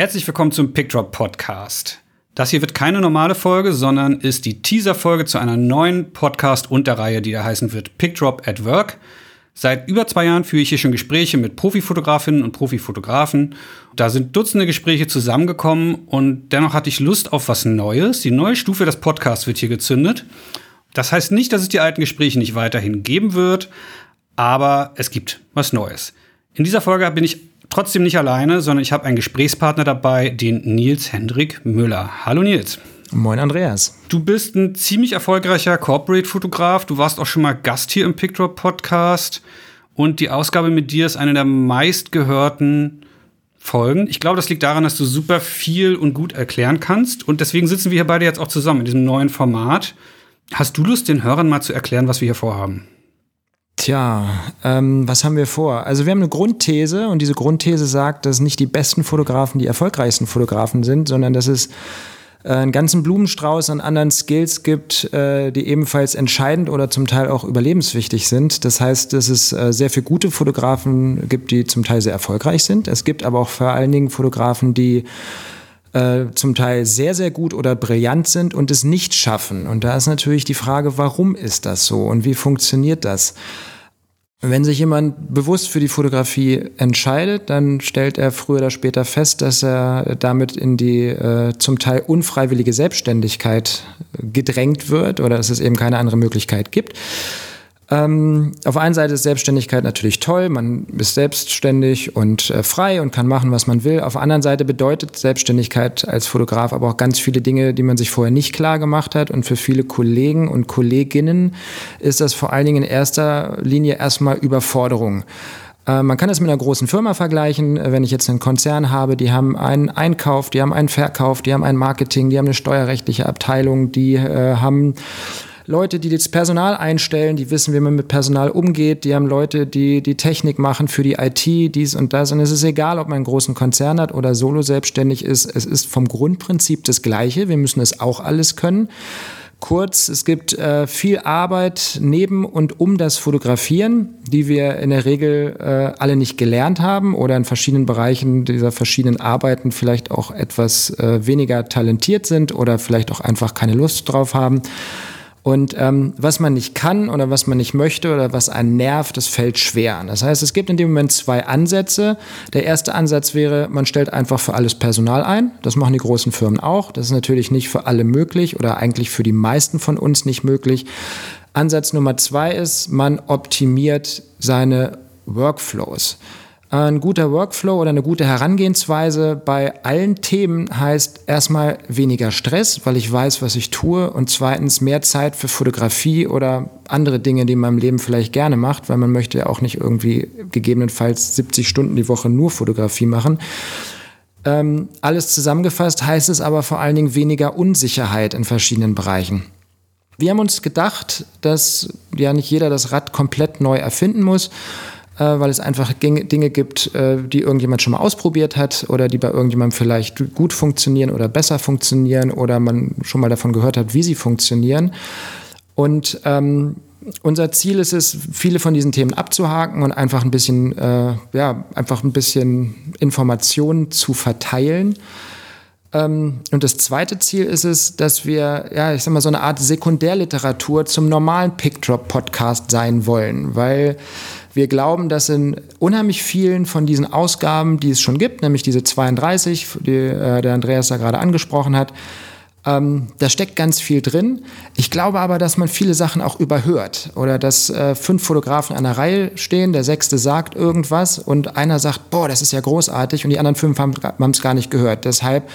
Herzlich willkommen zum PickDrop Podcast. Das hier wird keine normale Folge, sondern ist die Teaser-Folge zu einer neuen Podcast-Unterreihe, die da heißen wird PickDrop at Work. Seit über zwei Jahren führe ich hier schon Gespräche mit Profifotografinnen und Profifotografen. Da sind Dutzende Gespräche zusammengekommen und dennoch hatte ich Lust auf was Neues. Die neue Stufe des Podcasts wird hier gezündet. Das heißt nicht, dass es die alten Gespräche nicht weiterhin geben wird, aber es gibt was Neues. In dieser Folge bin ich trotzdem nicht alleine, sondern ich habe einen Gesprächspartner dabei, den Nils Hendrik Müller. Hallo Nils. Moin Andreas. Du bist ein ziemlich erfolgreicher Corporate-Fotograf. Du warst auch schon mal Gast hier im Picture Podcast. Und die Ausgabe mit dir ist eine der meistgehörten Folgen. Ich glaube, das liegt daran, dass du super viel und gut erklären kannst. Und deswegen sitzen wir hier beide jetzt auch zusammen in diesem neuen Format. Hast du Lust, den Hörern mal zu erklären, was wir hier vorhaben? Tja, ähm, was haben wir vor? Also wir haben eine Grundthese und diese Grundthese sagt, dass nicht die besten Fotografen die erfolgreichsten Fotografen sind, sondern dass es äh, einen ganzen Blumenstrauß an anderen Skills gibt, äh, die ebenfalls entscheidend oder zum Teil auch überlebenswichtig sind. Das heißt, dass es äh, sehr viele gute Fotografen gibt, die zum Teil sehr erfolgreich sind. Es gibt aber auch vor allen Dingen Fotografen, die äh, zum Teil sehr, sehr gut oder brillant sind und es nicht schaffen. Und da ist natürlich die Frage, warum ist das so und wie funktioniert das? Wenn sich jemand bewusst für die Fotografie entscheidet, dann stellt er früher oder später fest, dass er damit in die äh, zum Teil unfreiwillige Selbstständigkeit gedrängt wird oder dass es eben keine andere Möglichkeit gibt. Ähm, auf einer Seite ist Selbstständigkeit natürlich toll, man ist selbstständig und äh, frei und kann machen, was man will. Auf der anderen Seite bedeutet Selbstständigkeit als Fotograf aber auch ganz viele Dinge, die man sich vorher nicht klar gemacht hat. Und für viele Kollegen und Kolleginnen ist das vor allen Dingen in erster Linie erstmal Überforderung. Äh, man kann das mit einer großen Firma vergleichen. Wenn ich jetzt einen Konzern habe, die haben einen Einkauf, die haben einen Verkauf, die haben ein Marketing, die haben eine steuerrechtliche Abteilung, die äh, haben Leute, die das Personal einstellen, die wissen, wie man mit Personal umgeht, die haben Leute, die die Technik machen für die IT, dies und das. Und es ist egal, ob man einen großen Konzern hat oder solo selbstständig ist. Es ist vom Grundprinzip das Gleiche. Wir müssen es auch alles können. Kurz, es gibt äh, viel Arbeit neben und um das Fotografieren, die wir in der Regel äh, alle nicht gelernt haben oder in verschiedenen Bereichen dieser verschiedenen Arbeiten vielleicht auch etwas äh, weniger talentiert sind oder vielleicht auch einfach keine Lust drauf haben. Und ähm, was man nicht kann oder was man nicht möchte oder was einen nervt, das fällt schwer. Das heißt, es gibt in dem Moment zwei Ansätze. Der erste Ansatz wäre, man stellt einfach für alles Personal ein. Das machen die großen Firmen auch. Das ist natürlich nicht für alle möglich oder eigentlich für die meisten von uns nicht möglich. Ansatz Nummer zwei ist, man optimiert seine Workflows. Ein guter Workflow oder eine gute Herangehensweise bei allen Themen heißt erstmal weniger Stress, weil ich weiß, was ich tue und zweitens mehr Zeit für Fotografie oder andere Dinge, die man im Leben vielleicht gerne macht, weil man möchte ja auch nicht irgendwie gegebenenfalls 70 Stunden die Woche nur Fotografie machen. Ähm, alles zusammengefasst heißt es aber vor allen Dingen weniger Unsicherheit in verschiedenen Bereichen. Wir haben uns gedacht, dass ja nicht jeder das Rad komplett neu erfinden muss weil es einfach Dinge gibt, äh, die irgendjemand schon mal ausprobiert hat oder die bei irgendjemandem vielleicht gut funktionieren oder besser funktionieren oder man schon mal davon gehört hat, wie sie funktionieren. Und ähm, unser Ziel ist es, viele von diesen Themen abzuhaken und einfach ein bisschen, äh, ja, einfach ein bisschen Informationen zu verteilen. Ähm, und das zweite Ziel ist es, dass wir, ja, ich sag mal, so eine Art Sekundärliteratur zum normalen Pickdrop-Podcast sein wollen, weil wir glauben, dass in unheimlich vielen von diesen Ausgaben, die es schon gibt, nämlich diese 32, die äh, der Andreas da gerade angesprochen hat, ähm, da steckt ganz viel drin. Ich glaube aber, dass man viele Sachen auch überhört oder dass äh, fünf Fotografen an der Reihe stehen, der sechste sagt irgendwas und einer sagt, boah, das ist ja großartig und die anderen fünf haben es gar nicht gehört. Deshalb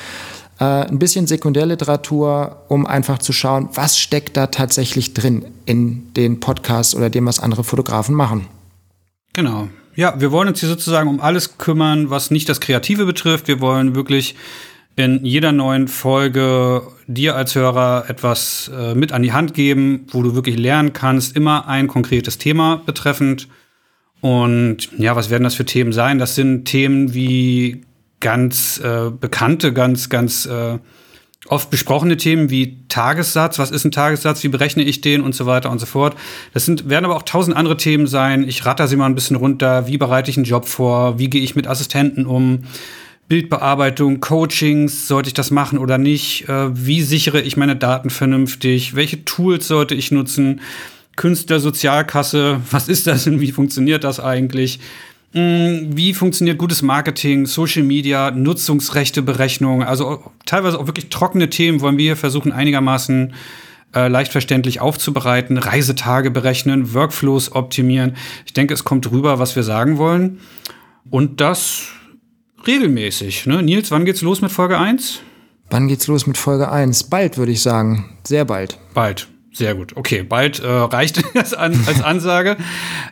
äh, ein bisschen Sekundärliteratur, um einfach zu schauen, was steckt da tatsächlich drin in den Podcasts oder dem, was andere Fotografen machen. Genau. Ja, wir wollen uns hier sozusagen um alles kümmern, was nicht das Kreative betrifft. Wir wollen wirklich in jeder neuen Folge dir als Hörer etwas äh, mit an die Hand geben, wo du wirklich lernen kannst, immer ein konkretes Thema betreffend. Und ja, was werden das für Themen sein? Das sind Themen wie ganz äh, bekannte, ganz, ganz äh, oft besprochene Themen wie Tagessatz, was ist ein Tagessatz, wie berechne ich den und so weiter und so fort. Das sind, werden aber auch tausend andere Themen sein. Ich ratter sie mal ein bisschen runter. Wie bereite ich einen Job vor? Wie gehe ich mit Assistenten um? Bildbearbeitung, Coachings, sollte ich das machen oder nicht? Äh, wie sichere ich meine Daten vernünftig? Welche Tools sollte ich nutzen? Künstlersozialkasse, was ist das und wie funktioniert das eigentlich? Hm, wie funktioniert gutes Marketing, Social Media, Nutzungsrechteberechnung? Also teilweise auch wirklich trockene Themen wollen wir versuchen einigermaßen äh, leicht verständlich aufzubereiten, Reisetage berechnen, Workflows optimieren. Ich denke, es kommt rüber, was wir sagen wollen. Und das regelmäßig. Ne? Nils, wann geht's los mit Folge 1? Wann geht's los mit Folge 1? Bald, würde ich sagen. Sehr bald. Bald. Sehr gut. Okay, bald äh, reicht das an, als Ansage.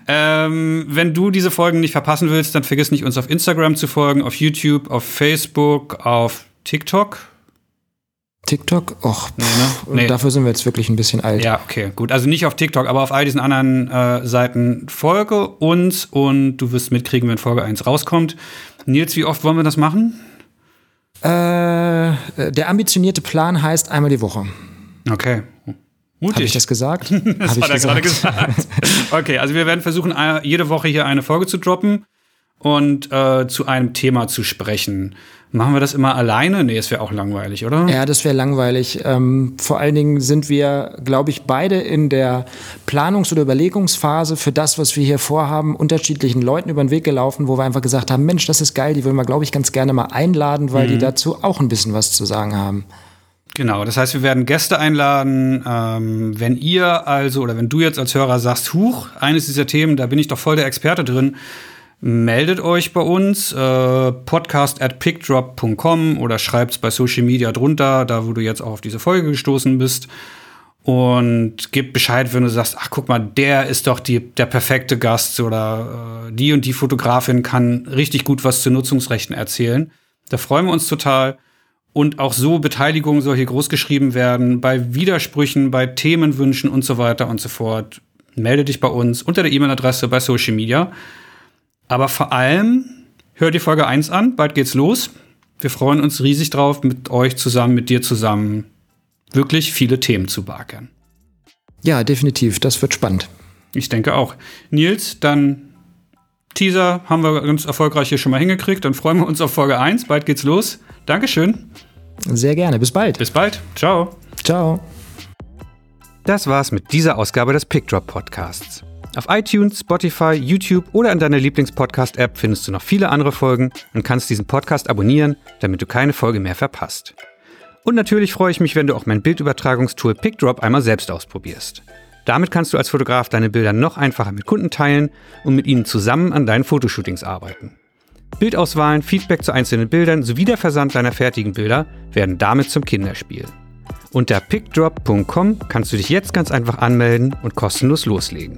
ähm, wenn du diese Folgen nicht verpassen willst, dann vergiss nicht, uns auf Instagram zu folgen, auf YouTube, auf Facebook, auf TikTok. TikTok? Och, nee, ne? nee. dafür sind wir jetzt wirklich ein bisschen alt. Ja, okay, gut. Also nicht auf TikTok, aber auf all diesen anderen äh, Seiten folge uns und du wirst mitkriegen, wenn Folge 1 rauskommt. Nils, wie oft wollen wir das machen? Äh, der ambitionierte Plan heißt einmal die Woche. Okay. Mutig. Habe ich das gesagt? das hat er gerade gesagt. okay, also wir werden versuchen, jede Woche hier eine Folge zu droppen und äh, zu einem Thema zu sprechen. Machen wir das immer alleine? Nee, es wäre auch langweilig, oder? Ja, das wäre langweilig. Ähm, vor allen Dingen sind wir, glaube ich, beide in der Planungs- oder Überlegungsphase für das, was wir hier vorhaben, unterschiedlichen Leuten über den Weg gelaufen, wo wir einfach gesagt haben, Mensch, das ist geil, die würden wir, glaube ich, ganz gerne mal einladen, weil mhm. die dazu auch ein bisschen was zu sagen haben. Genau, das heißt, wir werden Gäste einladen. Ähm, wenn ihr also oder wenn du jetzt als Hörer sagst, huch, eines dieser Themen, da bin ich doch voll der Experte drin, meldet euch bei uns, äh, podcast at pickdrop.com oder schreibt es bei Social Media drunter, da wo du jetzt auch auf diese Folge gestoßen bist. Und gib Bescheid, wenn du sagst, ach guck mal, der ist doch die, der perfekte Gast oder äh, die und die Fotografin kann richtig gut was zu Nutzungsrechten erzählen. Da freuen wir uns total. Und auch so Beteiligung soll hier großgeschrieben werden, bei Widersprüchen, bei Themenwünschen und so weiter und so fort. Melde dich bei uns unter der E-Mail-Adresse bei Social Media. Aber vor allem hört die Folge 1 an, bald geht's los. Wir freuen uns riesig drauf, mit euch zusammen, mit dir zusammen, wirklich viele Themen zu beackern. Ja, definitiv, das wird spannend. Ich denke auch. Nils, dann Teaser haben wir ganz erfolgreich hier schon mal hingekriegt. Dann freuen wir uns auf Folge 1. Bald geht's los. Dankeschön. Sehr gerne. Bis bald. Bis bald. Ciao. Ciao. Das war's mit dieser Ausgabe des Pickdrop Podcasts. Auf iTunes, Spotify, YouTube oder in deiner Lieblingspodcast-App findest du noch viele andere Folgen und kannst diesen Podcast abonnieren, damit du keine Folge mehr verpasst. Und natürlich freue ich mich, wenn du auch mein Bildübertragungstool PickDrop einmal selbst ausprobierst. Damit kannst du als Fotograf deine Bilder noch einfacher mit Kunden teilen und mit ihnen zusammen an deinen Fotoshootings arbeiten. Bildauswahlen, Feedback zu einzelnen Bildern sowie der Versand deiner fertigen Bilder werden damit zum Kinderspiel. Unter pickdrop.com kannst du dich jetzt ganz einfach anmelden und kostenlos loslegen.